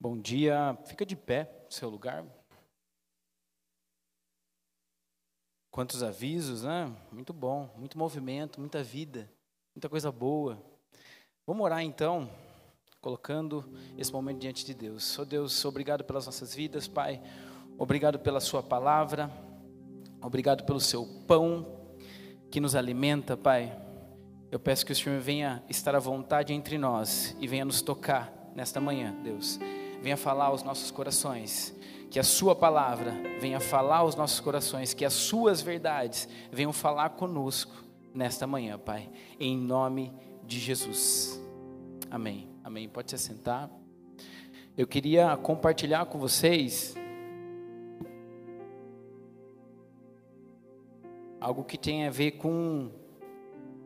Bom dia, fica de pé no seu lugar. Quantos avisos, né? Muito bom, muito movimento, muita vida, muita coisa boa. Vamos orar então, colocando esse momento diante de Deus. Oh Deus, obrigado pelas nossas vidas, Pai. Obrigado pela Sua palavra. Obrigado pelo Seu pão que nos alimenta, Pai. Eu peço que o Senhor venha estar à vontade entre nós e venha nos tocar nesta manhã, Deus venha falar aos nossos corações, que a Sua palavra venha falar aos nossos corações, que as Suas verdades venham falar conosco nesta manhã, Pai, em nome de Jesus. Amém. Amém. Pode se sentar. Eu queria compartilhar com vocês algo que tem a ver com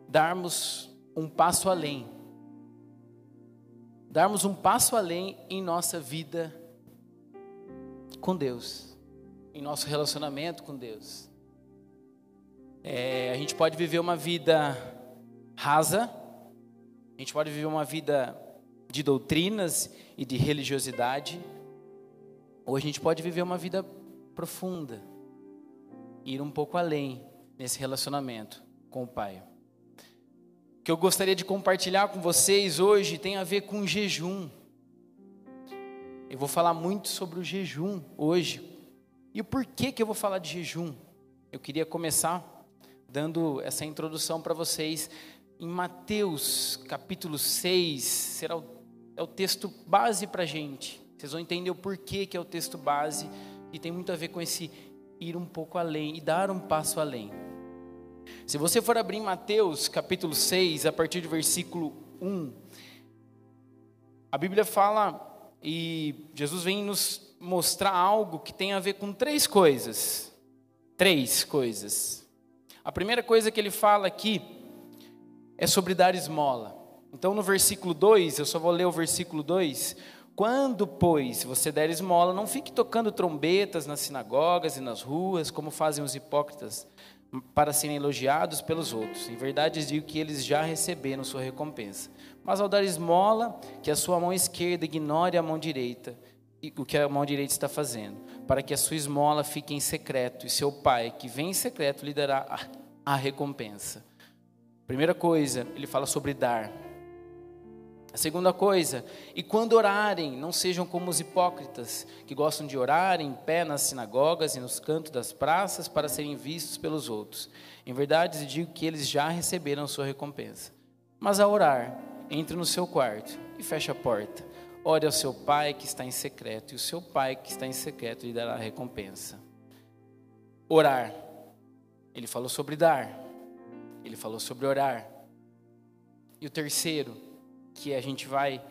darmos um passo além darmos um passo além em nossa vida com Deus, em nosso relacionamento com Deus. É, a gente pode viver uma vida rasa, a gente pode viver uma vida de doutrinas e de religiosidade, ou a gente pode viver uma vida profunda, ir um pouco além nesse relacionamento com o Pai que eu gostaria de compartilhar com vocês hoje tem a ver com jejum. Eu vou falar muito sobre o jejum hoje. E o porquê que eu vou falar de jejum? Eu queria começar dando essa introdução para vocês em Mateus capítulo 6, será o, é o texto base para a gente. Vocês vão entender o porquê que é o texto base e tem muito a ver com esse ir um pouco além e dar um passo além. Se você for abrir em Mateus capítulo 6, a partir do versículo 1, a Bíblia fala e Jesus vem nos mostrar algo que tem a ver com três coisas. Três coisas. A primeira coisa que ele fala aqui é sobre dar esmola. Então, no versículo 2, eu só vou ler o versículo 2. Quando, pois, você der esmola, não fique tocando trombetas nas sinagogas e nas ruas, como fazem os hipócritas para serem elogiados pelos outros. Em verdade, digo que eles já receberam sua recompensa. Mas ao dar esmola, que a sua mão esquerda ignore a mão direita, o que a mão direita está fazendo, para que a sua esmola fique em secreto, e seu pai, que vem em secreto, lhe dará a recompensa. Primeira coisa, ele fala sobre dar. Segunda coisa, e quando orarem, não sejam como os hipócritas, que gostam de orar em pé nas sinagogas e nos cantos das praças para serem vistos pelos outros. Em verdade, digo que eles já receberam sua recompensa. Mas ao orar, entre no seu quarto e feche a porta. Ore ao seu pai que está em secreto, e o seu pai que está em secreto lhe dará a recompensa. Orar. Ele falou sobre dar. Ele falou sobre orar. E o terceiro, que a gente vai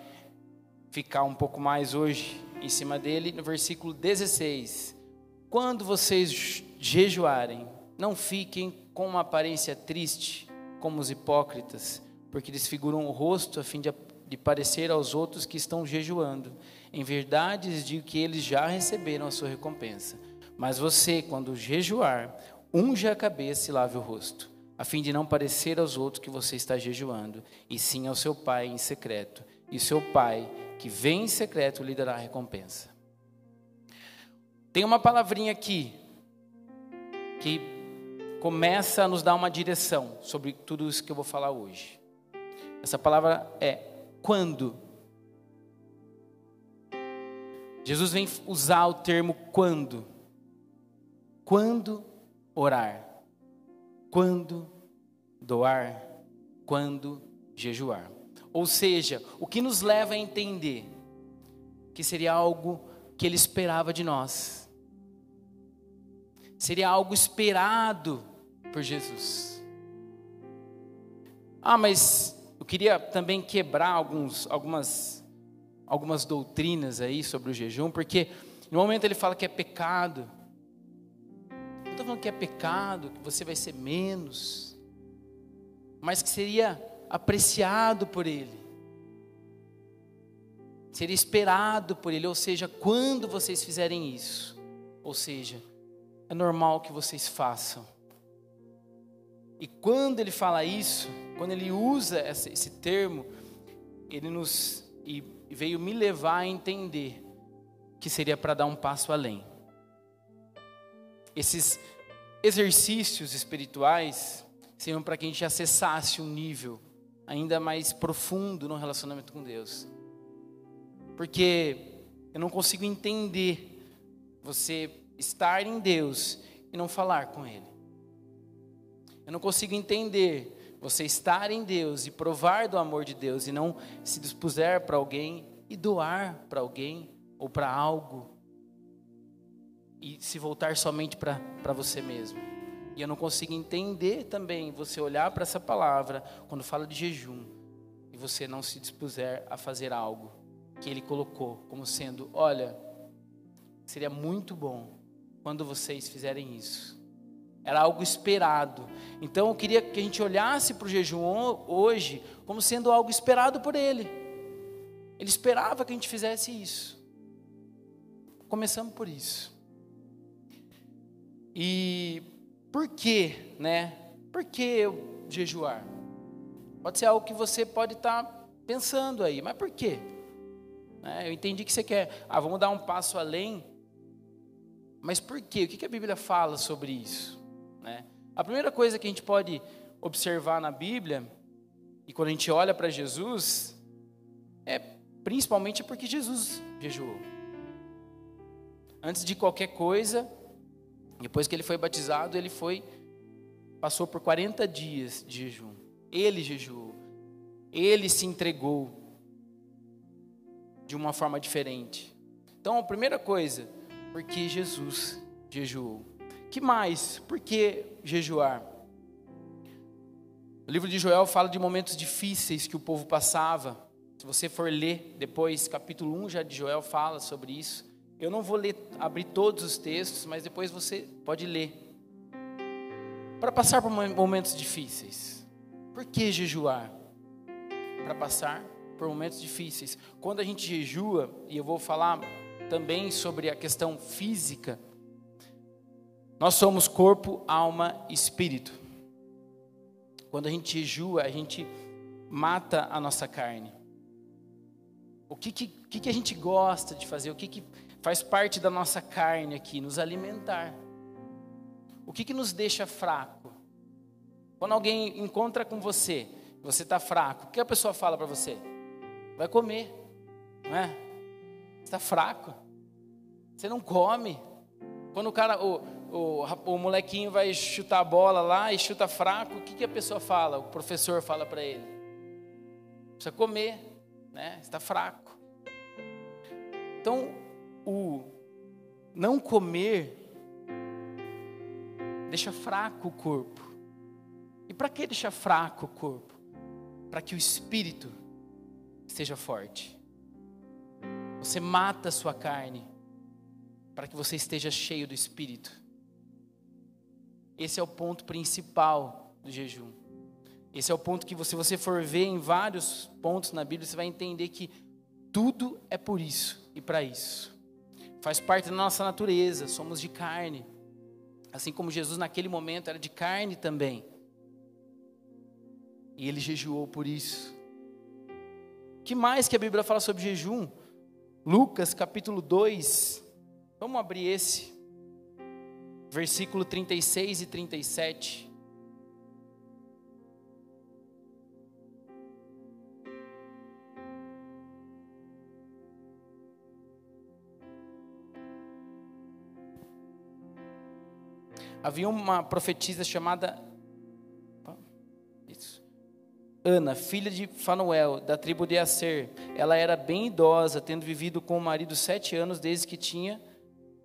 ficar um pouco mais hoje em cima dele, no versículo 16. Quando vocês jejuarem, não fiquem com uma aparência triste, como os hipócritas, porque desfiguram o rosto a fim de, de parecer aos outros que estão jejuando. Em verdade, digo que eles já receberam a sua recompensa. Mas você, quando jejuar, unja a cabeça e lave o rosto a fim de não parecer aos outros que você está jejuando, e sim ao seu pai em secreto. E seu pai, que vem em secreto, lhe dará a recompensa. Tem uma palavrinha aqui que começa a nos dar uma direção sobre tudo isso que eu vou falar hoje. Essa palavra é quando. Jesus vem usar o termo quando. Quando orar quando doar, quando jejuar. Ou seja, o que nos leva a entender que seria algo que ele esperava de nós. Seria algo esperado por Jesus. Ah, mas eu queria também quebrar alguns, algumas, algumas doutrinas aí sobre o jejum, porque no momento ele fala que é pecado, que é pecado, que você vai ser menos, mas que seria apreciado por Ele, seria esperado por Ele, ou seja, quando vocês fizerem isso, ou seja, é normal que vocês façam. E quando ele fala isso, quando ele usa esse termo, ele nos e veio me levar a entender que seria para dar um passo além. Esses exercícios espirituais seriam para que a gente acessasse um nível ainda mais profundo no relacionamento com Deus. Porque eu não consigo entender você estar em Deus e não falar com Ele. Eu não consigo entender você estar em Deus e provar do amor de Deus e não se dispuser para alguém e doar para alguém ou para algo e se voltar somente para você mesmo. E eu não consigo entender também você olhar para essa palavra quando fala de jejum e você não se dispuser a fazer algo que ele colocou como sendo: olha, seria muito bom quando vocês fizerem isso. Era algo esperado. Então eu queria que a gente olhasse para o jejum hoje como sendo algo esperado por ele. Ele esperava que a gente fizesse isso. Começamos por isso. E por que, né? Por que eu jejuar? Pode ser algo que você pode estar tá pensando aí, mas por quê? Né? Eu entendi que você quer, ah, vamos dar um passo além. Mas por quê? O que a Bíblia fala sobre isso? Né? A primeira coisa que a gente pode observar na Bíblia, e quando a gente olha para Jesus, é principalmente porque Jesus jejuou. Antes de qualquer coisa, depois que ele foi batizado, ele foi passou por 40 dias de jejum. Ele jejuou. Ele se entregou de uma forma diferente. Então, a primeira coisa, porque Jesus jejuou. Que mais? Por que jejuar? O livro de Joel fala de momentos difíceis que o povo passava. Se você for ler depois, capítulo 1 já de Joel fala sobre isso. Eu não vou ler, abrir todos os textos, mas depois você pode ler. Para passar por momentos difíceis. Por que jejuar? Para passar por momentos difíceis. Quando a gente jejua, e eu vou falar também sobre a questão física, nós somos corpo, alma e espírito. Quando a gente jejua, a gente mata a nossa carne. O que, que, que a gente gosta de fazer? O que, que faz parte da nossa carne aqui? Nos alimentar. O que, que nos deixa fraco? Quando alguém encontra com você, você está fraco, o que a pessoa fala para você? Vai comer, não é? Está fraco. Você não come. Quando o cara, o, o, o molequinho vai chutar a bola lá e chuta fraco, o que, que a pessoa fala? O professor fala para ele: precisa comer, né? Está fraco. Então, o não comer deixa fraco o corpo. E para que deixa fraco o corpo? Para que o espírito seja forte. Você mata a sua carne para que você esteja cheio do Espírito. Esse é o ponto principal do jejum. Esse é o ponto que, se você for ver em vários pontos na Bíblia, você vai entender que tudo é por isso e para isso. Faz parte da nossa natureza, somos de carne. Assim como Jesus naquele momento era de carne também. E ele jejuou por isso que mais que a Bíblia fala sobre jejum? Lucas capítulo 2. Vamos abrir esse. Versículo 36 e 37. Havia uma profetisa chamada Ana, filha de Fanuel, da tribo de Aser, ela era bem idosa, tendo vivido com o marido sete anos desde que tinha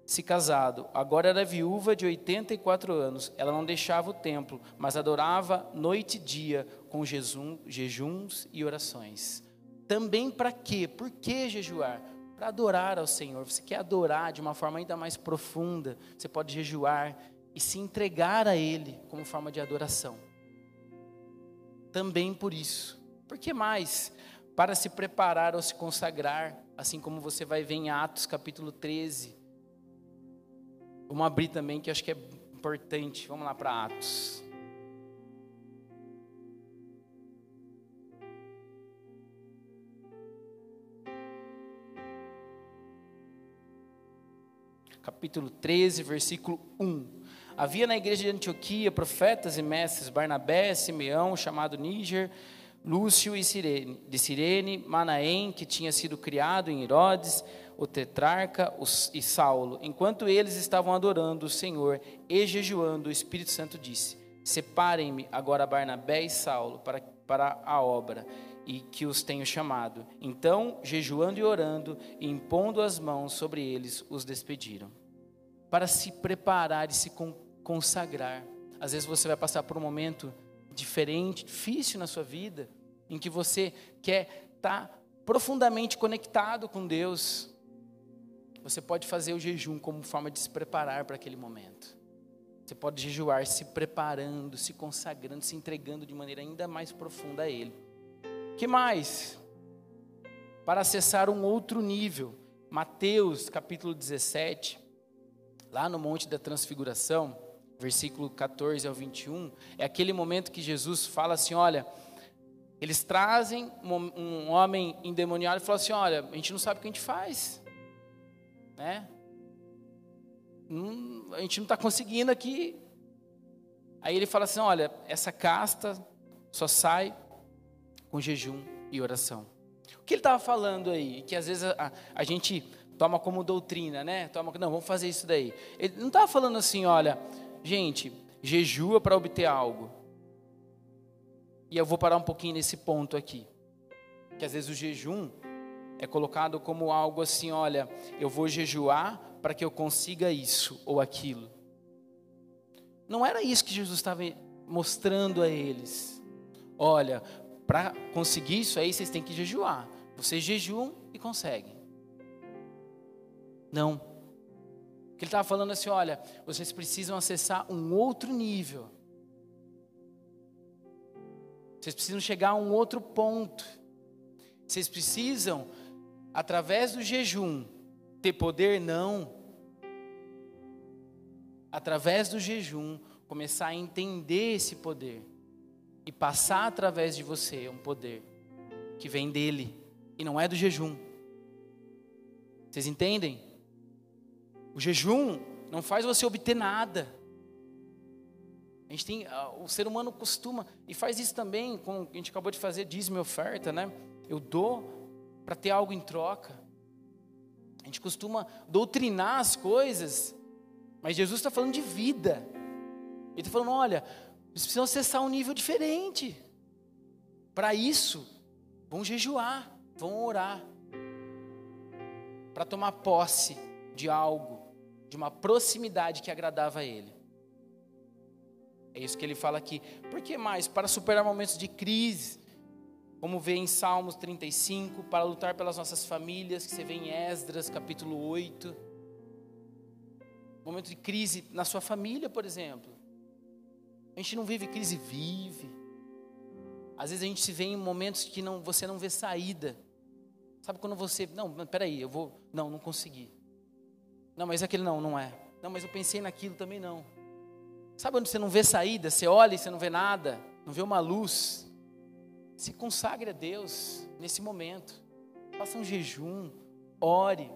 se casado. Agora era viúva de 84 anos. Ela não deixava o templo, mas adorava noite e dia com jejum, jejuns e orações. Também para quê? Por que jejuar? Para adorar ao Senhor. Você quer adorar de uma forma ainda mais profunda? Você pode jejuar e se entregar a Ele como forma de adoração também por isso. Por que mais? Para se preparar ou se consagrar, assim como você vai ver em Atos capítulo 13. Vamos abrir também, que acho que é importante. Vamos lá para Atos. capítulo 13, versículo 1. Havia na igreja de Antioquia profetas e mestres Barnabé, Simeão, chamado Níger, Lúcio e Sirene, de Sirene, Manaém, que tinha sido criado em Herodes, o tetrarca e Saulo. Enquanto eles estavam adorando o Senhor e jejuando, o Espírito Santo disse: Separem-me agora Barnabé e Saulo para, para a obra e que os tenho chamado. Então, jejuando e orando, e impondo as mãos sobre eles, os despediram. Para se preparar e se consagrar. Às vezes você vai passar por um momento diferente, difícil na sua vida, em que você quer estar profundamente conectado com Deus. Você pode fazer o jejum como forma de se preparar para aquele momento. Você pode jejuar se preparando, se consagrando, se entregando de maneira ainda mais profunda a Ele. Que mais? Para acessar um outro nível. Mateus capítulo 17, lá no Monte da Transfiguração, versículo 14 ao 21, é aquele momento que Jesus fala assim: olha, eles trazem um, homem endemoniado e falam assim: olha, a gente não sabe o que a gente faz, né? Hum, a gente não está conseguindo aqui. Aí ele fala assim: olha, essa casta só sai com jejum e oração. O que ele estava falando aí? Que às vezes a, a, gente toma como doutrina, né? Toma, não, vamos fazer isso daí. Ele não estava falando assim, olha, gente, jejua para obter algo. E eu vou parar um pouquinho nesse ponto aqui. Que às vezes o jejum é colocado como algo assim, olha, eu vou jejuar para que eu consiga isso ou aquilo. Não era isso que Jesus estava mostrando a eles. Olha, para conseguir isso aí, vocês têm que jejuar. Vocês jejuam e conseguem. Não. Porque ele estava falando assim: olha, vocês precisam acessar um outro nível. Vocês precisam chegar a um outro ponto. Vocês precisam, através do jejum, ter poder? Não. Através do jejum, começar a entender esse poder e passar através de você um poder que vem dele e não é do jejum. Vocês entendem? O jejum não faz você obter nada. A gente tem, ah, o ser humano costuma e faz isso também, com a gente acabou de fazer dízimo e oferta, né? Eu dou para ter algo em troca. A gente costuma doutrinar as coisas, mas Jesus está falando de vida. Ele está falando, olha, eles precisam acessar um nível diferente. Para isso, vão jejuar, vão orar. Para tomar posse de algo, de uma proximidade que agradava a Ele. É isso que ele fala aqui. Por que mais? Para superar momentos de crise, como vê em Salmos 35, para lutar pelas nossas famílias, que você vê em Esdras, capítulo 8. Momento de crise na sua família, por exemplo. A gente não vive crise, vive. Às vezes a gente se vê em momentos que não, você não vê saída. Sabe quando você, não, peraí, eu vou, não, não consegui. Não, mas aquele não, não é. Não, mas eu pensei naquilo também não. Sabe onde você não vê saída? Você olha e você não vê nada, não vê uma luz. Se consagre a Deus nesse momento. Faça um jejum, ore,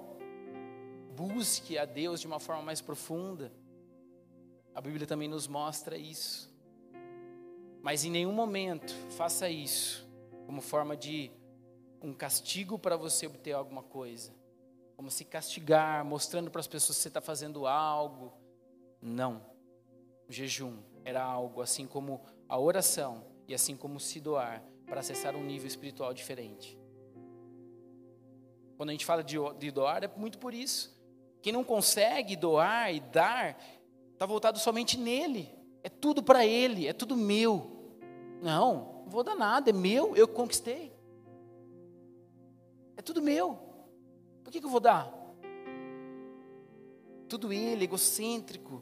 busque a Deus de uma forma mais profunda. A Bíblia também nos mostra isso. Mas em nenhum momento faça isso como forma de um castigo para você obter alguma coisa. Como se castigar, mostrando para as pessoas que você está fazendo algo. Não. O jejum era algo assim como a oração e assim como se doar para acessar um nível espiritual diferente. Quando a gente fala de, de doar, é muito por isso. Quem não consegue doar e dar, Está voltado somente nele. É tudo para ele, é tudo meu. Não, não vou dar nada, é meu, eu conquistei. É tudo meu. Por que, que eu vou dar? Tudo ele, egocêntrico.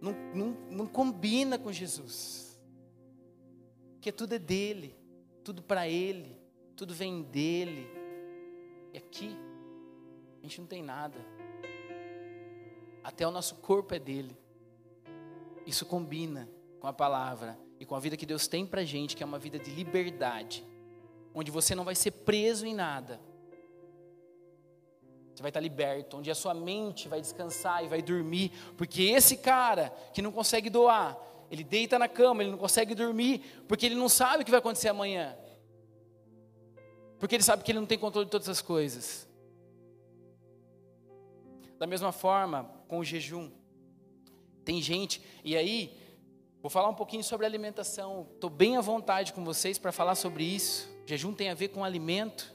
Não, não, não combina com Jesus. Porque tudo é dele, tudo para ele, tudo vem dele. E aqui, a gente não tem nada. Até o nosso corpo é dele. Isso combina com a palavra e com a vida que Deus tem para gente, que é uma vida de liberdade, onde você não vai ser preso em nada. Você vai estar liberto, onde a sua mente vai descansar e vai dormir, porque esse cara que não consegue doar, ele deita na cama, ele não consegue dormir, porque ele não sabe o que vai acontecer amanhã. Porque ele sabe que ele não tem controle de todas as coisas. Da mesma forma, com o jejum. Tem gente, e aí, vou falar um pouquinho sobre alimentação. Estou bem à vontade com vocês para falar sobre isso. jejum tem a ver com alimento,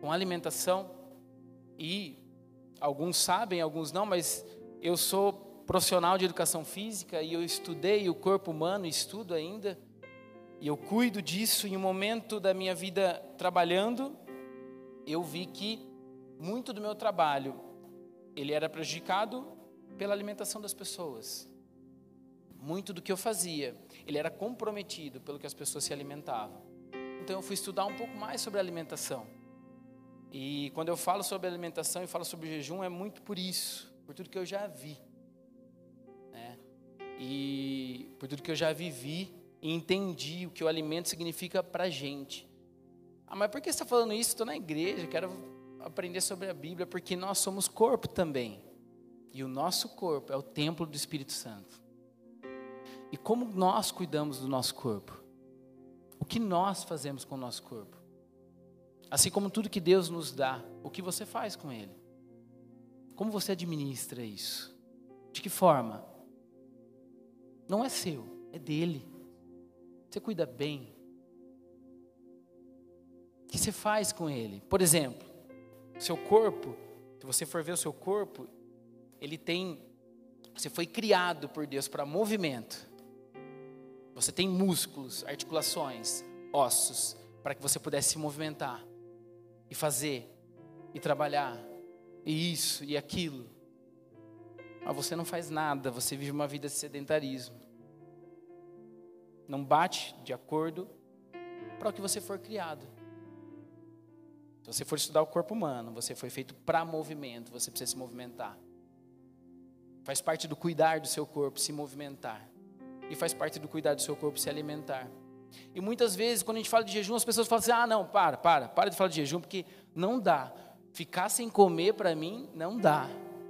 com alimentação. E alguns sabem, alguns não, mas eu sou profissional de educação física e eu estudei o corpo humano, estudo ainda. E eu cuido disso em um momento da minha vida trabalhando, eu vi que muito do meu trabalho ele era prejudicado pela alimentação das pessoas. Muito do que eu fazia, ele era comprometido pelo que as pessoas se alimentavam. Então eu fui estudar um pouco mais sobre alimentação. E quando eu falo sobre alimentação e falo sobre jejum, é muito por isso, por tudo que eu já vi. Né? E por tudo que eu já vivi e entendi o que o alimento significa para gente. Ah, mas por que você está falando isso? Estou na igreja, quero aprender sobre a Bíblia, porque nós somos corpo também. E o nosso corpo é o templo do Espírito Santo. E como nós cuidamos do nosso corpo? O que nós fazemos com o nosso corpo? Assim como tudo que Deus nos dá, o que você faz com ele? Como você administra isso? De que forma? Não é seu, é dele. Você cuida bem. O que você faz com ele? Por exemplo, seu corpo, se você for ver o seu corpo, ele tem. Você foi criado por Deus para movimento. Você tem músculos, articulações, ossos, para que você pudesse se movimentar e fazer, e trabalhar, e isso e aquilo. Mas você não faz nada, você vive uma vida de sedentarismo. Não bate de acordo para o que você for criado. Se você for estudar o corpo humano, você foi feito para movimento, você precisa se movimentar. Faz parte do cuidar do seu corpo se movimentar. E faz parte do cuidar do seu corpo se alimentar. E muitas vezes, quando a gente fala de jejum, as pessoas falam assim: ah, não, para, para, para de falar de jejum, porque não dá. Ficar sem comer para mim não dá.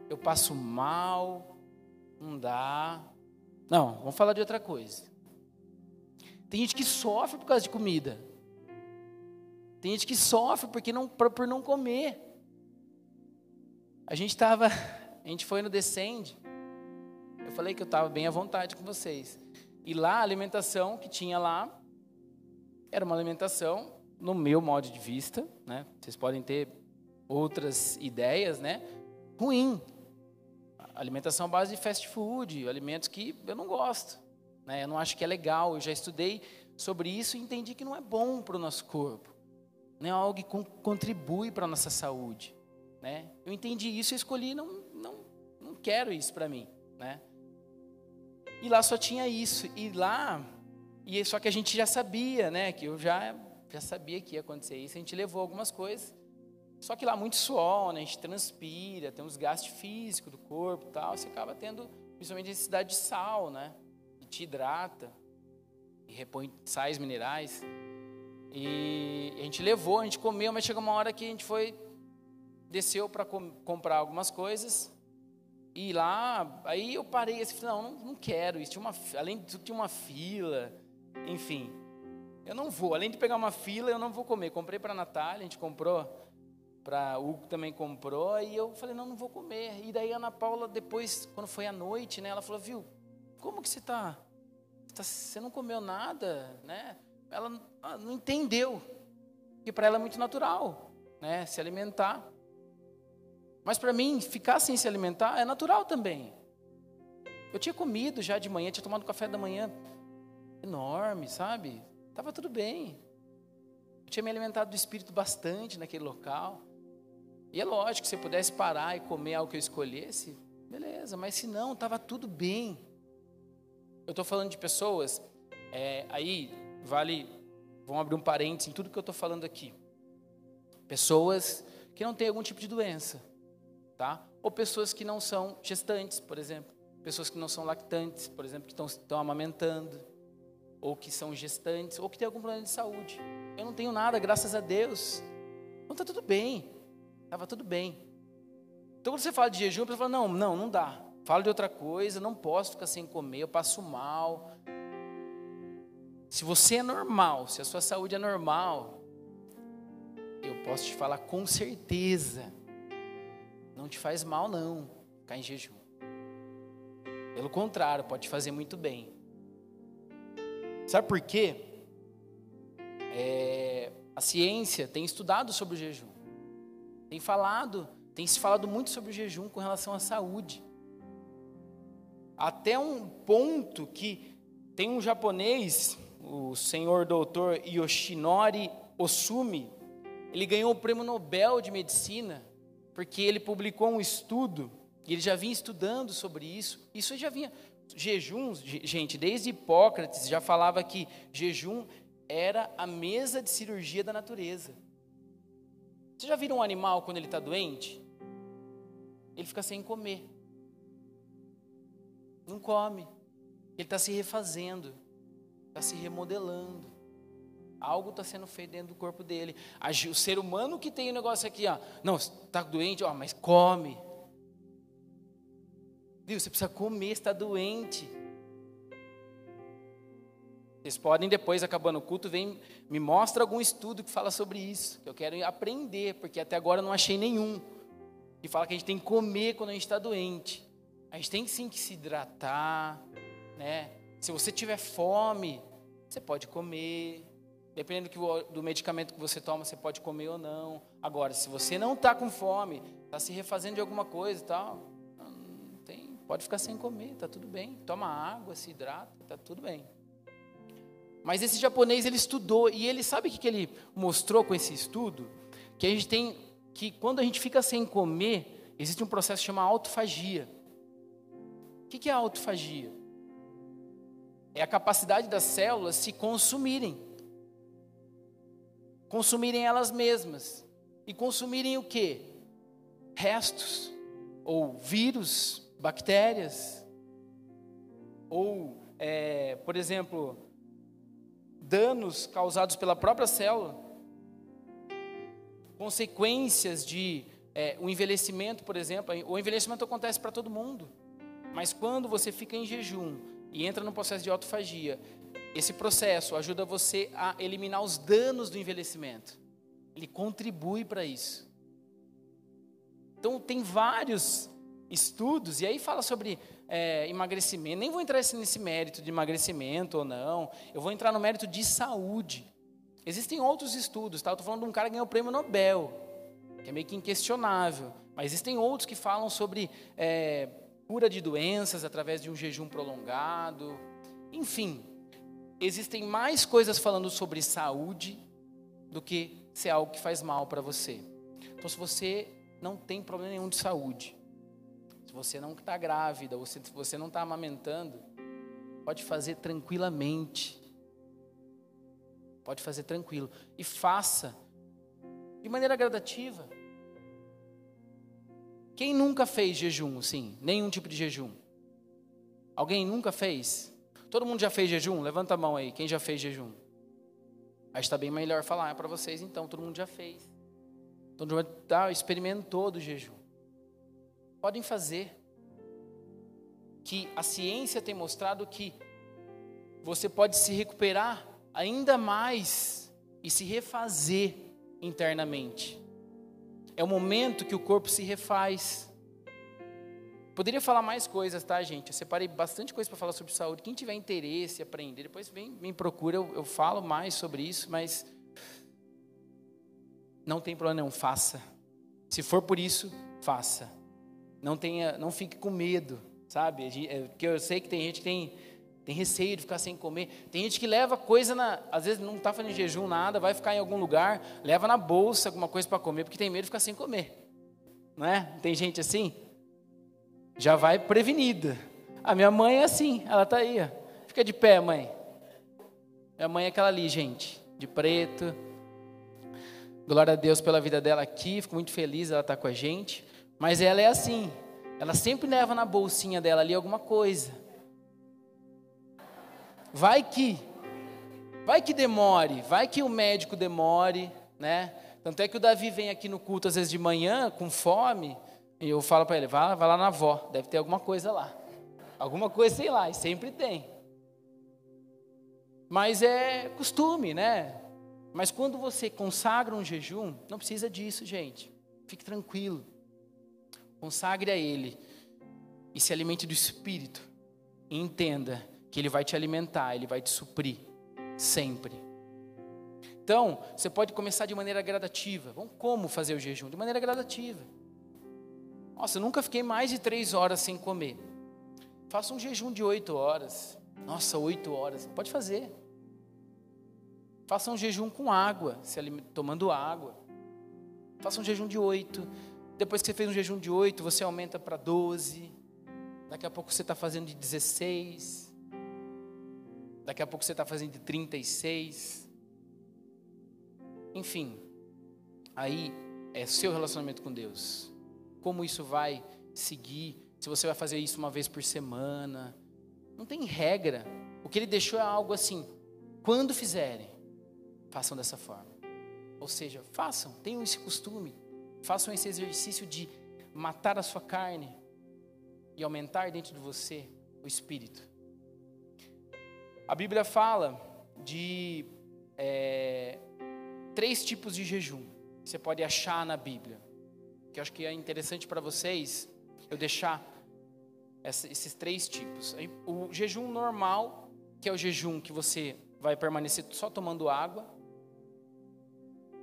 Eu passo mal, não dá. Não, vamos falar de outra coisa. Tem gente que sofre por causa de comida. Tem gente que sofre porque não, por não comer. A gente estava, a gente foi no Descende. Eu falei que eu estava bem à vontade com vocês. E lá a alimentação que tinha lá era uma alimentação, no meu modo de vista, né? Vocês podem ter outras ideias, né? Ruim. Alimentação à base de fast food, alimentos que eu não gosto, né? Eu não acho que é legal. Eu já estudei sobre isso e entendi que não é bom para o nosso corpo. Não é algo que contribui para a nossa saúde, né? Eu entendi isso e escolhi não não não quero isso para mim, né? E lá só tinha isso. E lá e só que a gente já sabia, né, que eu já já sabia que ia acontecer isso. A gente levou algumas coisas. Só que lá muito suor, né, a gente transpira, tem uns gastos físicos do corpo, e tal, você acaba tendo principalmente necessidade de sal, né? Que te hidrata e repõe sais minerais. E a gente levou, a gente comeu, mas chegou uma hora que a gente foi desceu para com, comprar algumas coisas. E lá, aí eu parei assim, não, não, não quero isso. Tinha uma, além disso, tinha uma fila. Enfim, eu não vou. Além de pegar uma fila, eu não vou comer. Comprei para a Natália, a gente comprou, para o Hugo também comprou, e eu falei, não, não vou comer. E daí a Ana Paula, depois, quando foi à noite, né, ela falou, viu, como que você está? Você não comeu nada, né? Ela não entendeu. Que para ela é muito natural, né, se alimentar. Mas para mim, ficar sem se alimentar é natural também. Eu tinha comido já de manhã, tinha tomado café da manhã enorme, sabe? Tava tudo bem. Eu tinha me alimentado do espírito bastante naquele local. E é lógico se eu pudesse parar e comer algo que eu escolhesse, beleza, mas se não, estava tudo bem. Eu estou falando de pessoas, é, aí vale, vamos abrir um parênteses em tudo que eu estou falando aqui. Pessoas que não têm algum tipo de doença, tá? Ou pessoas que não são gestantes, por exemplo. Pessoas que não são lactantes, por exemplo, que estão amamentando ou que são gestantes, ou que têm algum problema de saúde. Eu não tenho nada, graças a Deus. Então está tudo bem. Estava tudo bem. Então, quando você fala de jejum, a pessoa fala: não, não, não dá. Fala de outra coisa, não posso ficar sem comer, eu passo mal. Se você é normal, se a sua saúde é normal, eu posso te falar com certeza, não te faz mal não ficar em jejum. Pelo contrário, pode te fazer muito bem. Sabe por quê? É, a ciência tem estudado sobre o jejum, tem falado, tem se falado muito sobre o jejum com relação à saúde. Até um ponto que tem um japonês o senhor doutor Yoshinori Osumi, ele ganhou o prêmio Nobel de Medicina, porque ele publicou um estudo, e ele já vinha estudando sobre isso. Isso já vinha. Jejuns, gente, desde Hipócrates já falava que jejum era a mesa de cirurgia da natureza. Você já viram um animal quando ele está doente? Ele fica sem comer. Não come. Ele está se refazendo está se remodelando. Algo está sendo feito dentro do corpo dele. O ser humano que tem o negócio aqui, ó, não, está doente, ó, mas come. Viu? Você precisa comer, está doente. Vocês podem depois, acabando o culto, vem, me mostra algum estudo que fala sobre isso. Que eu quero aprender, porque até agora eu não achei nenhum. Que fala que a gente tem que comer quando a gente está doente. A gente tem sim que se hidratar, né? Se você tiver fome, você pode comer. Dependendo do, medicamento que você toma, você pode comer ou não. Agora, se você não está com fome, está se refazendo de alguma coisa e tal, pode ficar sem comer, está tudo bem. Toma água, se hidrata, está tudo bem. Mas esse japonês ele estudou e ele sabe o que, que ele mostrou com esse estudo? Que a gente tem que quando a gente fica sem comer, existe um processo chamado autofagia. O que, que é autofagia? é a capacidade das células se consumirem. Consumirem elas mesmas. E consumirem o que? Restos, ou vírus, bactérias, ou, é, por exemplo, danos causados pela própria célula, consequências de é, o envelhecimento, por exemplo. O envelhecimento acontece para todo mundo, mas quando você fica em jejum, e entra no processo de autofagia. Esse processo ajuda você a eliminar os danos do envelhecimento. Ele contribui para isso. Então, tem vários estudos, e aí fala sobre é, emagrecimento. Nem vou entrar nesse mérito de emagrecimento ou não. Eu vou entrar no mérito de saúde. Existem outros estudos, tá? Eu estou falando de um cara que ganhou o prêmio Nobel, que é meio que inquestionável. Mas existem outros que falam sobre é, cura de doenças através de um jejum prolongado. Enfim, existem mais coisas falando sobre saúde do que ser algo que faz mal para você. Então, se você não tem problema nenhum de saúde, você não está grávida, ou se você não está amamentando, pode fazer tranquilamente. Pode fazer tranquilo. E faça de maneira gradativa. Quem nunca fez jejum, sim? Nenhum tipo de jejum. Alguém nunca fez? Todo mundo já fez jejum? Levanta a mão aí, quem já fez jejum? Aí está bem melhor falar para vocês então, todo mundo já fez. Todo mundo tá, experimentou do jejum. Podem fazer. Que a ciência tem mostrado que você pode se recuperar ainda mais e se refazer internamente. É o momento que o corpo se refaz. Poderia falar mais coisas, tá, gente? Eu separei bastante coisa para falar sobre saúde. Quem tiver interesse aprender, depois vem, me procura, eu, eu falo mais sobre isso, mas não tem problema nenhum, faça. Se for por isso, faça. Não tenha, não fique com medo, sabe? É, porque eu sei que tem gente que tem tem receio de ficar sem comer. Tem gente que leva coisa na. Às vezes não está fazendo jejum, nada, vai ficar em algum lugar, leva na bolsa alguma coisa para comer, porque tem medo de ficar sem comer. Não é? Tem gente assim? Já vai prevenida. A minha mãe é assim, ela está aí. Ó. Fica de pé, mãe. Minha mãe é aquela ali, gente, de preto. Glória a Deus pela vida dela aqui, fico muito feliz ela estar tá com a gente. Mas ela é assim, ela sempre leva na bolsinha dela ali alguma coisa. Vai que, vai que demore, vai que o médico demore, né? Tanto é que o Davi vem aqui no culto às vezes de manhã com fome, E eu falo para ele, vai, vai lá na avó, deve ter alguma coisa lá. Alguma coisa, sei lá, e sempre tem. Mas é costume, né? Mas quando você consagra um jejum, não precisa disso, gente. Fique tranquilo. Consagre a Ele e se alimente do Espírito. E entenda que Ele vai te alimentar, Ele vai te suprir, sempre. Então, você pode começar de maneira gradativa. Vamos como fazer o jejum? De maneira gradativa. Nossa, eu nunca fiquei mais de três horas sem comer. Faça um jejum de oito horas. Nossa, oito horas. Pode fazer. Faça um jejum com água, se tomando água. Faça um jejum de oito. Depois que você fez um jejum de oito, você aumenta para doze. Daqui a pouco você está fazendo de 16. Daqui a pouco você está fazendo de 36. Enfim, aí é seu relacionamento com Deus. Como isso vai seguir? Se você vai fazer isso uma vez por semana. Não tem regra. O que ele deixou é algo assim: quando fizerem, façam dessa forma. Ou seja, façam, tenham esse costume. Façam esse exercício de matar a sua carne e aumentar dentro de você o espírito. A Bíblia fala de é, três tipos de jejum que você pode achar na Bíblia. Que eu acho que é interessante para vocês eu deixar esses três tipos. O jejum normal, que é o jejum que você vai permanecer só tomando água,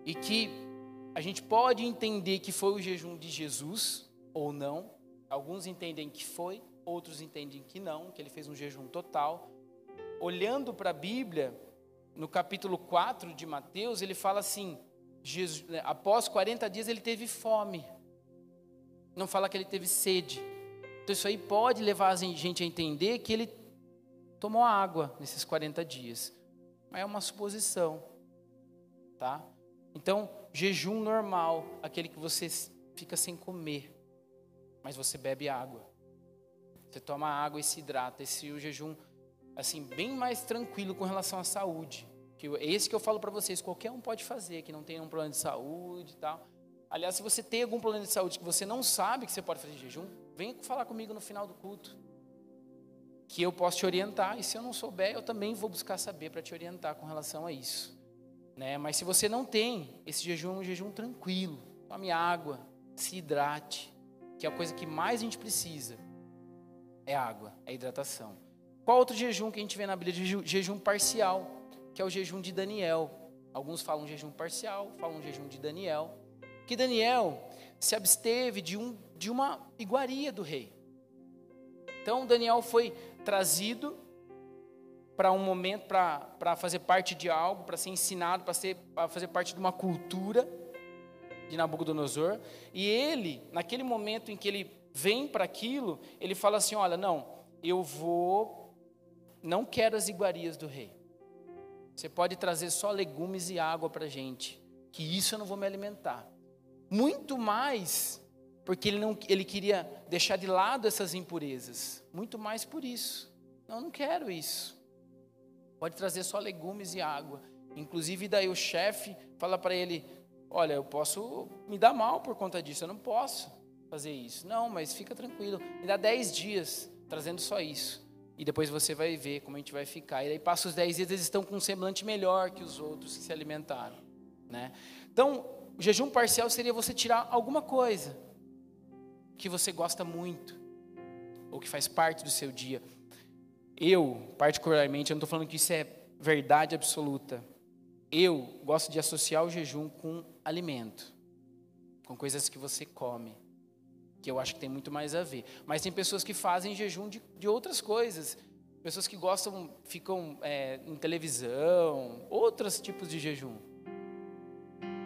e que a gente pode entender que foi o jejum de Jesus ou não. Alguns entendem que foi, outros entendem que não, que ele fez um jejum total. Olhando para a Bíblia, no capítulo 4 de Mateus, ele fala assim: Jesus, após 40 dias ele teve fome. Não fala que ele teve sede. Então isso aí pode levar a gente a entender que ele tomou água nesses 40 dias. Mas é uma suposição, tá? Então, jejum normal, aquele que você fica sem comer, mas você bebe água. Você toma água e se hidrata. Esse é o jejum, assim, bem mais tranquilo com relação à saúde. Que é esse que eu falo para vocês, qualquer um pode fazer, que não tem um problema de saúde e tal. Aliás, se você tem algum problema de saúde que você não sabe que você pode fazer jejum, venha falar comigo no final do culto. Que eu posso te orientar, e se eu não souber, eu também vou buscar saber para te orientar com relação a isso. Né? Mas se você não tem, esse jejum é um jejum tranquilo. Tome água, se hidrate, que é a coisa que mais a gente precisa. É água, é hidratação. Qual outro jejum que a gente vê na Bíblia? Jejum parcial, que é o jejum de Daniel. Alguns falam jejum parcial, falam jejum de Daniel. Que Daniel se absteve de, um, de uma iguaria do rei. Então Daniel foi trazido para um momento, para fazer parte de algo, para ser ensinado, para fazer parte de uma cultura de Nabucodonosor. E ele, naquele momento em que ele vem para aquilo, ele fala assim: Olha, não, eu vou, não quero as iguarias do rei. Você pode trazer só legumes e água para a gente, que isso eu não vou me alimentar. Muito mais, porque ele, não, ele queria deixar de lado essas impurezas. Muito mais por isso. Não, não quero isso. Pode trazer só legumes e água. Inclusive, daí o chefe fala para ele: Olha, eu posso me dar mal por conta disso, eu não posso fazer isso. Não, mas fica tranquilo, me dá 10 dias trazendo só isso. E depois você vai ver como a gente vai ficar. E aí passa os 10 dias, eles estão com um semblante melhor que os outros que se alimentaram. Né? Então, o jejum parcial seria você tirar alguma coisa que você gosta muito, ou que faz parte do seu dia. Eu, particularmente, eu não estou falando que isso é verdade absoluta. Eu gosto de associar o jejum com alimento, com coisas que você come, que eu acho que tem muito mais a ver. Mas tem pessoas que fazem jejum de, de outras coisas, pessoas que gostam, ficam é, em televisão, outros tipos de jejum.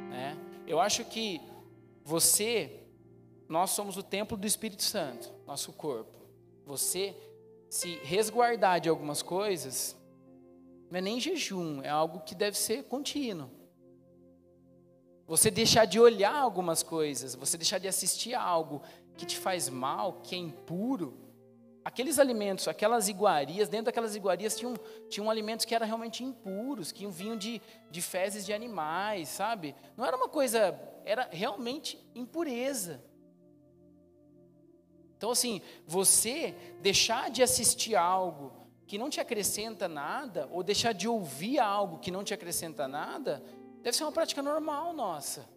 Né? Eu acho que você, nós somos o templo do Espírito Santo, nosso corpo. Você se resguardar de algumas coisas, não é nem jejum, é algo que deve ser contínuo. Você deixar de olhar algumas coisas, você deixar de assistir a algo que te faz mal, que é impuro. Aqueles alimentos, aquelas iguarias, dentro daquelas iguarias tinham, tinham alimentos que eram realmente impuros, que vinham de, de fezes de animais, sabe? Não era uma coisa, era realmente impureza. Então, assim, você deixar de assistir algo que não te acrescenta nada, ou deixar de ouvir algo que não te acrescenta nada, deve ser uma prática normal nossa.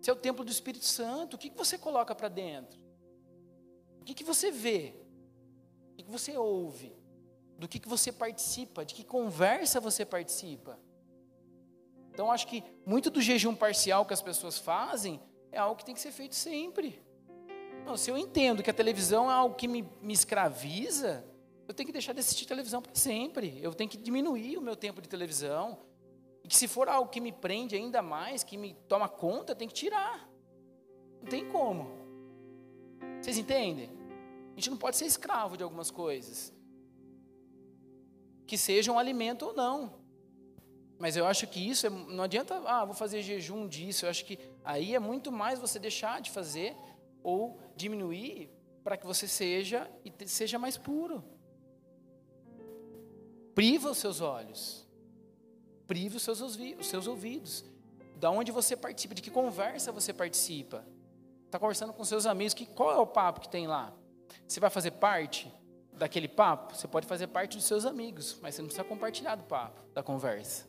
Você é o templo do Espírito Santo, o que, você coloca para dentro? O que, você vê? O que, você ouve? Do que você participa? De que conversa você participa? Então, acho que muito do jejum parcial que as pessoas fazem é algo que tem que ser feito sempre. Não, se eu entendo que a televisão é algo que me, me escraviza, eu tenho que deixar de assistir televisão para sempre. Eu tenho que diminuir o meu tempo de televisão. E que se for algo que me prende ainda mais, que me toma conta, eu tenho que tirar. Não tem como. Vocês entendem? A gente não pode ser escravo de algumas coisas. Que sejam um alimento ou não. Mas eu acho que isso é, não adianta, ah, vou fazer jejum disso. Eu acho que aí é muito mais você deixar de fazer ou diminuir para que você seja e seja mais puro. Priva os seus olhos. Priva os seus, os seus ouvidos. Da onde você participa, de que conversa você participa. Está conversando com seus amigos, que, qual é o papo que tem lá? Você vai fazer parte daquele papo? Você pode fazer parte dos seus amigos, mas você não precisa compartilhar do papo, da conversa.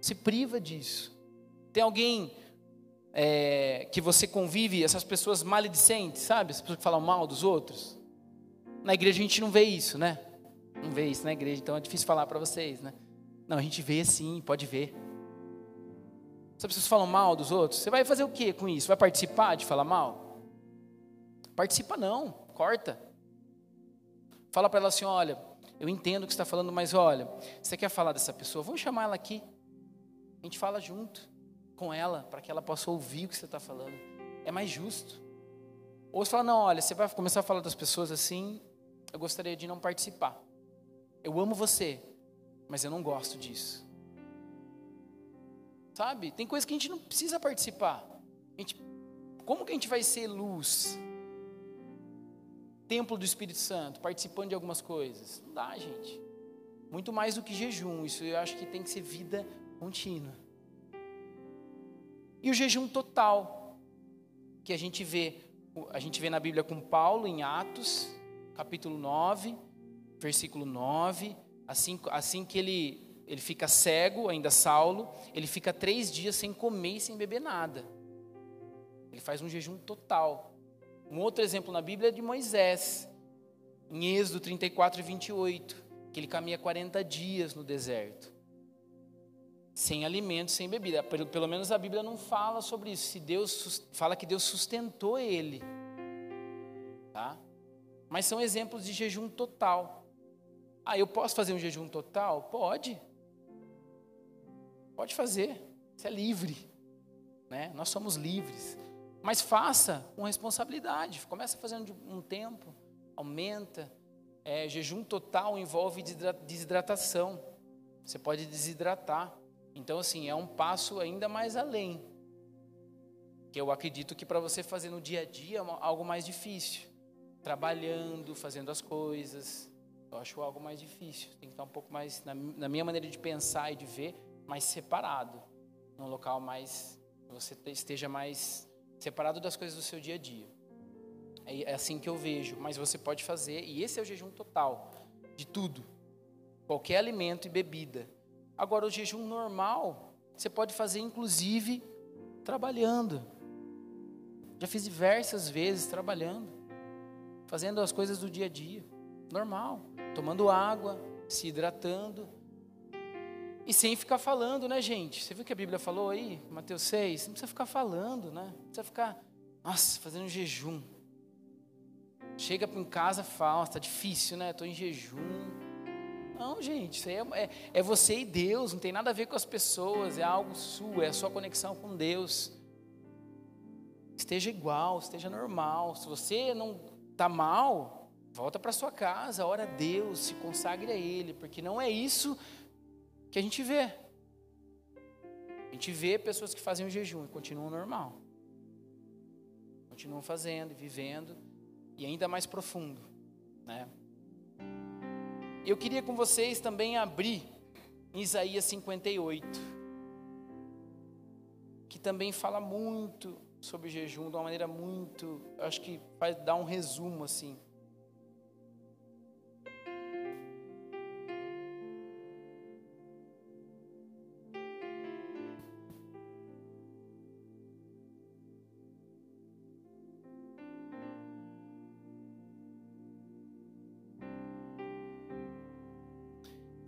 Se priva disso. Tem alguém é, que você convive, essas pessoas maledicentes, sabe? As pessoas que falam mal dos outros. Na igreja a gente não vê isso, né? Não vê isso na igreja, então é difícil falar para vocês, né? Não, a gente vê sim, pode ver. As pessoas falam mal dos outros, você vai fazer o que com isso? Vai participar de falar mal? Participa não, corta. Fala para ela assim: olha, eu entendo o que você está falando, mas olha, você quer falar dessa pessoa? Vamos chamar ela aqui. A gente fala junto com ela, para que ela possa ouvir o que você está falando. É mais justo. Ou você fala, não, olha, você vai começar a falar das pessoas assim, eu gostaria de não participar. Eu amo você, mas eu não gosto disso. Sabe? Tem coisas que a gente não precisa participar. A gente, como que a gente vai ser luz? Templo do Espírito Santo, participando de algumas coisas. Não dá, gente. Muito mais do que jejum. Isso eu acho que tem que ser vida contínua. E o jejum total, que a gente vê, a gente vê na Bíblia com Paulo em Atos, capítulo 9, versículo 9, assim, assim que ele, ele fica cego, ainda Saulo, ele fica três dias sem comer e sem beber nada. Ele faz um jejum total. Um outro exemplo na Bíblia é de Moisés, em Êxodo 34 e 28, que ele caminha 40 dias no deserto sem alimento, sem bebida. Pelo, pelo menos a Bíblia não fala sobre isso. Se Deus fala que Deus sustentou ele, tá? Mas são exemplos de jejum total. Ah, eu posso fazer um jejum total? Pode. Pode fazer. Você é livre, né? Nós somos livres. Mas faça com responsabilidade. Começa fazendo de um tempo, aumenta. É, jejum total envolve desidratação. Você pode desidratar. Então, assim, é um passo ainda mais além. Que eu acredito que para você fazer no dia a dia é algo mais difícil. Trabalhando, fazendo as coisas. Eu acho algo mais difícil. Tem que estar um pouco mais, na, na minha maneira de pensar e de ver, mais separado. Num local mais. Você esteja mais separado das coisas do seu dia a dia. É, é assim que eu vejo. Mas você pode fazer, e esse é o jejum total de tudo. Qualquer alimento e bebida Agora, o jejum normal, você pode fazer inclusive trabalhando. Já fiz diversas vezes trabalhando, fazendo as coisas do dia a dia, normal, tomando água, se hidratando. E sem ficar falando, né, gente? Você viu que a Bíblia falou aí, Mateus 6? Não precisa ficar falando, né? Não precisa ficar, nossa, fazendo jejum. Chega em casa, fala, está difícil, né? Estou em jejum. Não, gente, isso é, é, é, você e Deus, não tem nada a ver com as pessoas, é algo sua, é a sua conexão com Deus. Esteja igual, esteja normal. Se você não está mal, volta para sua casa, ora a Deus, se consagre a Ele, porque não é isso que a gente vê. A gente vê pessoas que fazem o jejum e continuam normal. Continuam fazendo, vivendo, e ainda mais profundo, né? Eu queria com vocês também abrir em Isaías 58, que também fala muito sobre jejum de uma maneira muito, acho que vai dar um resumo assim.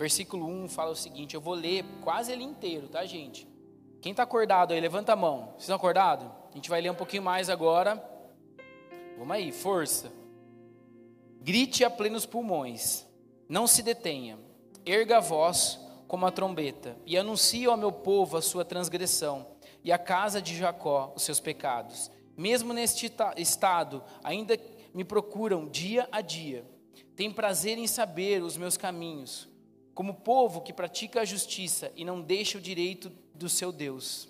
Versículo 1 fala o seguinte: eu vou ler quase ele inteiro, tá, gente? Quem está acordado aí, levanta a mão. Vocês estão acordados? A gente vai ler um pouquinho mais agora. Vamos aí, força. Grite a plenos pulmões, não se detenha, erga a voz como a trombeta, e anuncie ao meu povo a sua transgressão, e à casa de Jacó os seus pecados. Mesmo neste estado, ainda me procuram dia a dia. Tem prazer em saber os meus caminhos como povo que pratica a justiça e não deixa o direito do seu Deus.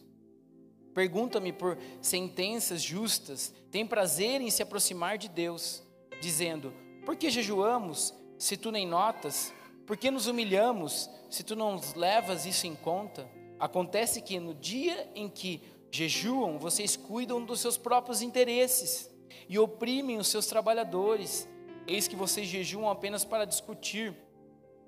Pergunta-me por sentenças justas, tem prazer em se aproximar de Deus, dizendo: Por que jejuamos se tu nem notas? Por que nos humilhamos se tu não levas isso em conta? Acontece que no dia em que jejuam, vocês cuidam dos seus próprios interesses e oprimem os seus trabalhadores. Eis que vocês jejuam apenas para discutir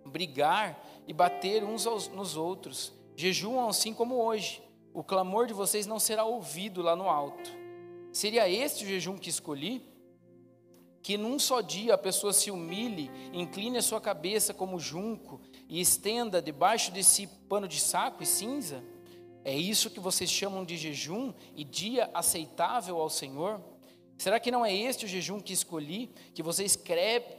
brigar e bater uns aos, nos outros. Jejuam assim como hoje. O clamor de vocês não será ouvido lá no alto. Seria este o jejum que escolhi? Que num só dia a pessoa se humilhe, incline a sua cabeça como junco e estenda debaixo de si pano de saco e cinza? É isso que vocês chamam de jejum e dia aceitável ao Senhor? Será que não é este o jejum que escolhi? Que vocês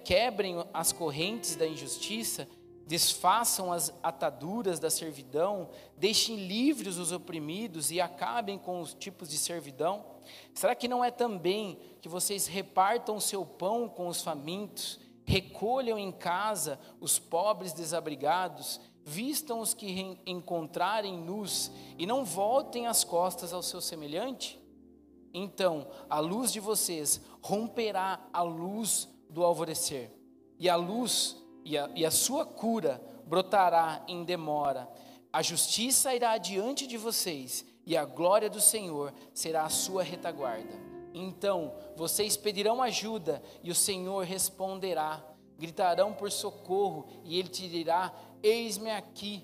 quebrem as correntes da injustiça, desfaçam as ataduras da servidão, deixem livres os oprimidos e acabem com os tipos de servidão? Será que não é também que vocês repartam o seu pão com os famintos, recolham em casa os pobres desabrigados, vistam os que encontrarem nus e não voltem as costas ao seu semelhante? Então a luz de vocês romperá a luz do alvorecer, e a luz e a, e a sua cura brotará em demora. A justiça irá adiante de vocês, e a glória do Senhor será a sua retaguarda. Então vocês pedirão ajuda, e o Senhor responderá. Gritarão por socorro, e ele te dirá: Eis-me aqui.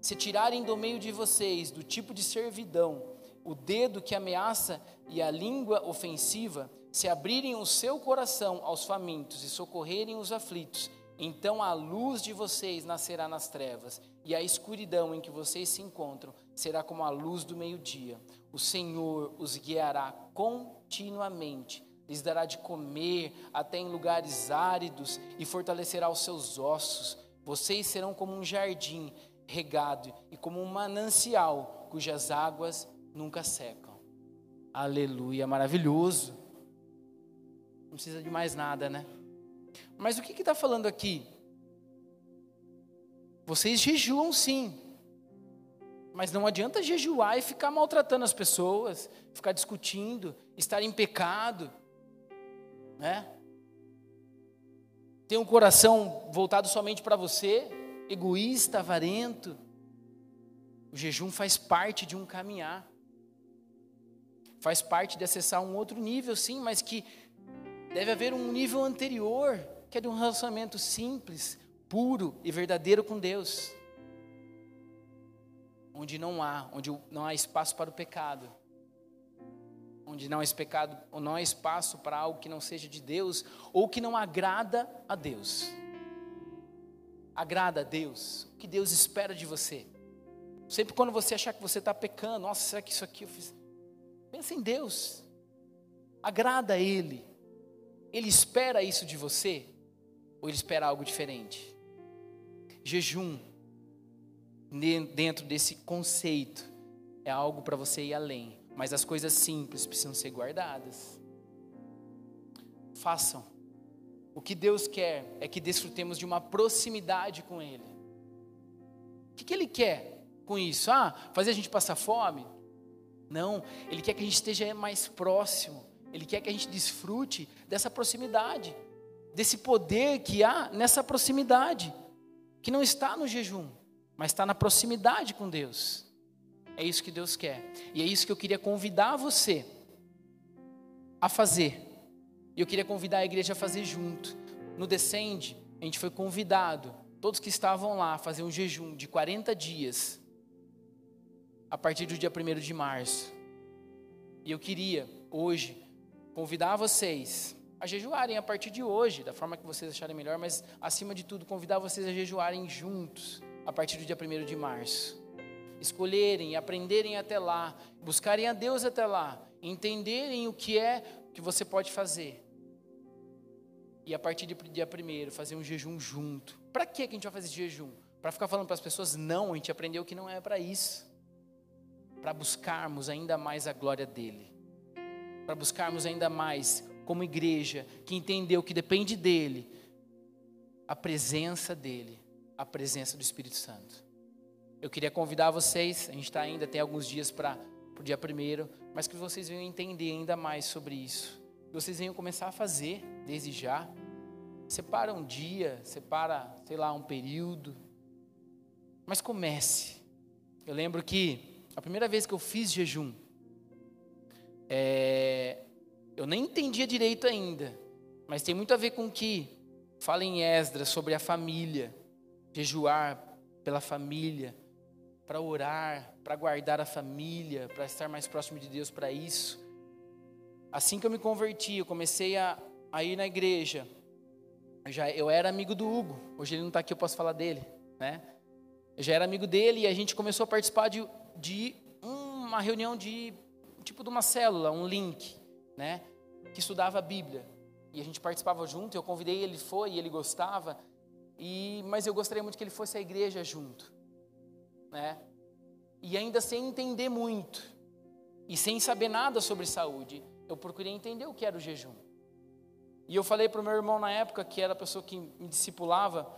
Se tirarem do meio de vocês, do tipo de servidão, o dedo que ameaça e a língua ofensiva, se abrirem o seu coração aos famintos e socorrerem os aflitos, então a luz de vocês nascerá nas trevas, e a escuridão em que vocês se encontram será como a luz do meio-dia. O Senhor os guiará continuamente, lhes dará de comer até em lugares áridos e fortalecerá os seus ossos. Vocês serão como um jardim regado e como um manancial cujas águas nunca secam. Aleluia, maravilhoso. Não precisa de mais nada, né? Mas o que está falando aqui? Vocês jejuam sim, mas não adianta jejuar e ficar maltratando as pessoas, ficar discutindo, estar em pecado, né? Ter um coração voltado somente para você, egoísta, avarento. O jejum faz parte de um caminhar faz parte de acessar um outro nível, sim, mas que deve haver um nível anterior, que é de um relacionamento simples, puro e verdadeiro com Deus. Onde não há, onde não há espaço para o pecado. Onde não há, pecado, não há espaço para algo que não seja de Deus ou que não agrada a Deus. Agrada a Deus, o que Deus espera de você. Sempre quando você achar que você está pecando, nossa, será que isso aqui eu fiz? Pensa em Deus. Agrada a Ele. Ele espera isso de você? Ou ele espera algo diferente? Jejum, dentro desse conceito, é algo para você ir além. Mas as coisas simples precisam ser guardadas. Façam. O que Deus quer é que desfrutemos de uma proximidade com Ele. O que, que Ele quer com isso? Ah, fazer a gente passar fome? Não, Ele quer que a gente esteja mais próximo. Ele quer que a gente desfrute dessa proximidade, desse poder que há nessa proximidade, que não está no jejum, mas está na proximidade com Deus. É isso que Deus quer. E é isso que eu queria convidar você a fazer. E eu queria convidar a igreja a fazer junto. No Descende, a gente foi convidado, todos que estavam lá, a fazer um jejum de 40 dias, a partir do dia 1 de março. E eu queria, hoje, convidar vocês a jejuarem a partir de hoje, da forma que vocês acharem melhor, mas acima de tudo, convidar vocês a jejuarem juntos, a partir do dia 1 de março. Escolherem, aprenderem até lá, buscarem a Deus até lá, entenderem o que é que você pode fazer. E a partir do dia 1 fazer um jejum junto. Para que a gente vai fazer esse jejum? Para ficar falando para as pessoas? Não, a gente aprendeu que não é para isso. Para buscarmos ainda mais a glória dEle. Para buscarmos ainda mais, como igreja, que entendeu que depende dEle, a presença dEle, a presença do Espírito Santo. Eu queria convidar vocês, a gente está ainda, tem alguns dias para o dia primeiro, mas que vocês venham entender ainda mais sobre isso. Que vocês venham começar a fazer desde já. Separa um dia, separa, sei lá, um período. Mas comece. Eu lembro que a primeira vez que eu fiz jejum, é, eu nem entendia direito ainda, mas tem muito a ver com que fala em Esdras sobre a família, jejuar pela família para orar, para guardar a família, para estar mais próximo de Deus para isso. Assim que eu me converti, eu comecei a, a ir na igreja. Eu já eu era amigo do Hugo. Hoje ele não está aqui, eu posso falar dele, né? Eu já era amigo dele e a gente começou a participar de, de uma reunião de tipo de uma célula, um link, né? Que estudava a Bíblia. E a gente participava junto. Eu convidei ele, foi e ele gostava. E mas eu gostaria muito que ele fosse à igreja junto né? E ainda sem entender muito e sem saber nada sobre saúde, eu procurei entender o que era o jejum. E eu falei para o meu irmão na época, que era a pessoa que me discipulava,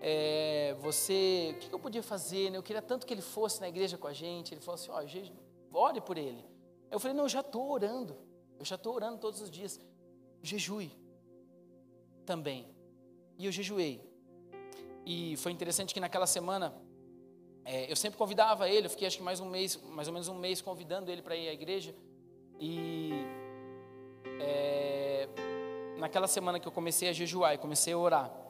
é, você, o que eu podia fazer? Né? Eu queria tanto que ele fosse na igreja com a gente. Ele falou assim: ó, ore por ele. Eu falei: não, eu já estou orando. Eu já estou orando todos os dias. Jejue também. E eu jejuei. E foi interessante que naquela semana é, eu sempre convidava ele, eu fiquei acho que mais um mês, mais ou menos um mês convidando ele para ir à igreja. E é, naquela semana que eu comecei a jejuar e comecei a orar,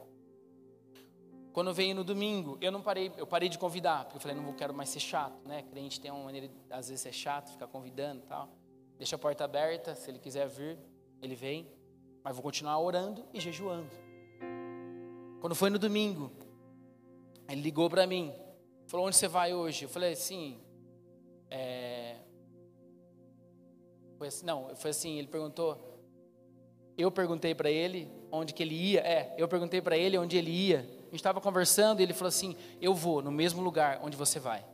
quando veio no domingo, eu não parei, eu parei de convidar, porque eu falei, não quero mais ser chato, né? Crente tem uma maneira, às vezes é chato, ficar convidando e tal. Deixa a porta aberta, se ele quiser vir, ele vem, mas vou continuar orando e jejuando. Quando foi no domingo, ele ligou para mim, Falou, onde você vai hoje? Eu falei assim, é... Foi assim, não, foi assim, ele perguntou, eu perguntei para ele onde que ele ia, é, eu perguntei para ele onde ele ia, a gente estava conversando e ele falou assim, eu vou no mesmo lugar onde você vai,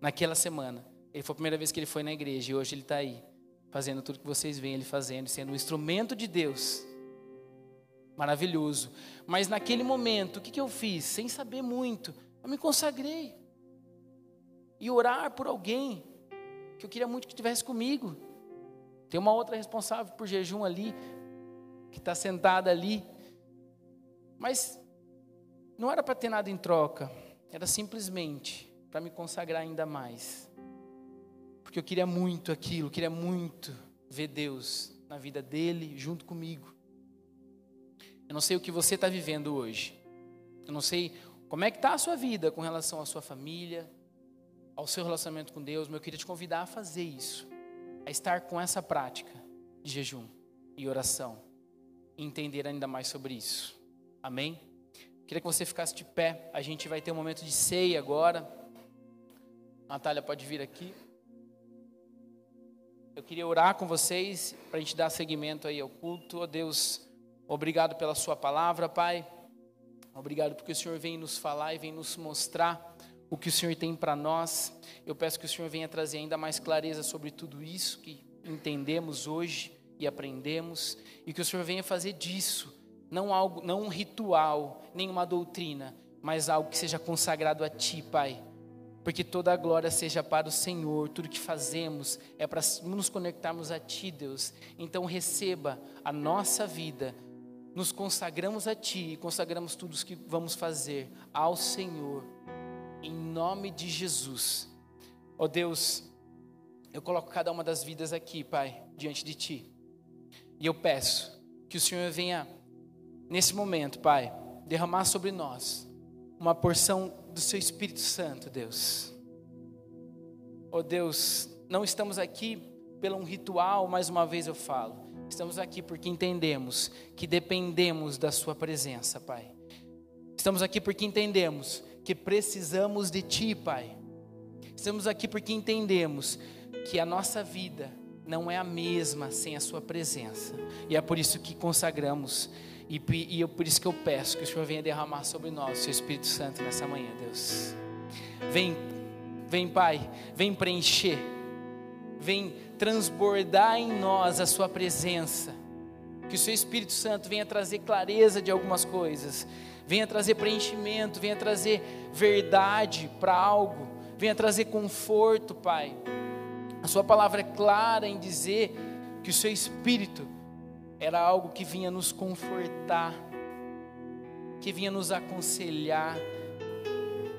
naquela semana, ele foi a primeira vez que ele foi na igreja e hoje ele está aí, fazendo tudo que vocês veem ele fazendo, sendo um instrumento de Deus, maravilhoso, mas naquele momento, o que, que eu fiz? Sem saber muito, eu me consagrei. E orar por alguém que eu queria muito que estivesse comigo. Tem uma outra responsável por jejum ali, que está sentada ali. Mas não era para ter nada em troca, era simplesmente para me consagrar ainda mais. Porque eu queria muito aquilo, queria muito ver Deus na vida dele junto comigo. Eu não sei o que você está vivendo hoje. Eu não sei como é que está a sua vida com relação à sua família, ao seu relacionamento com Deus? Eu queria te convidar a fazer isso, a estar com essa prática de jejum e oração, e entender ainda mais sobre isso. Amém? Queria que você ficasse de pé. A gente vai ter um momento de ceia agora. Natália pode vir aqui. Eu queria orar com vocês para a gente dar seguimento aí ao culto. Oh Deus, obrigado pela Sua palavra, Pai. Obrigado porque o Senhor vem nos falar e vem nos mostrar o que o Senhor tem para nós. Eu peço que o Senhor venha trazer ainda mais clareza sobre tudo isso que entendemos hoje e aprendemos e que o Senhor venha fazer disso não algo, não um ritual, nem uma doutrina, mas algo que seja consagrado a Ti, Pai. Porque toda a glória seja para o Senhor, tudo que fazemos é para nos conectarmos a Ti, Deus. Então receba a nossa vida nos consagramos a Ti e consagramos tudo o que vamos fazer ao Senhor, em nome de Jesus. Ó oh Deus, eu coloco cada uma das vidas aqui, Pai, diante de Ti. E eu peço que o Senhor venha, nesse momento, Pai, derramar sobre nós uma porção do Seu Espírito Santo, Deus. Oh Deus, não estamos aqui pelo um ritual, mais uma vez eu falo. Estamos aqui porque entendemos que dependemos da Sua presença, Pai. Estamos aqui porque entendemos que precisamos de Ti, Pai. Estamos aqui porque entendemos que a nossa vida não é a mesma sem a Sua presença. E é por isso que consagramos. E, e eu, por isso que eu peço que o Senhor venha derramar sobre nós, Seu Espírito Santo, nessa manhã, Deus. Vem, vem, Pai, vem preencher, vem transbordar em nós a Sua presença. Que o Seu Espírito Santo venha trazer clareza de algumas coisas, venha trazer preenchimento, venha trazer verdade para algo, venha trazer conforto, Pai. A Sua palavra é clara em dizer que o Seu Espírito era algo que vinha nos confortar, que vinha nos aconselhar.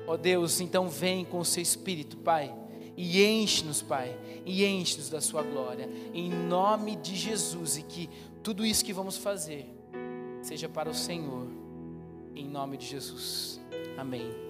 Ó oh Deus, então vem com o Seu Espírito, Pai e enche-nos, Pai, e enche-nos da Sua glória, em nome de Jesus, e que tudo isso que vamos fazer seja para o Senhor, em nome de Jesus. Amém.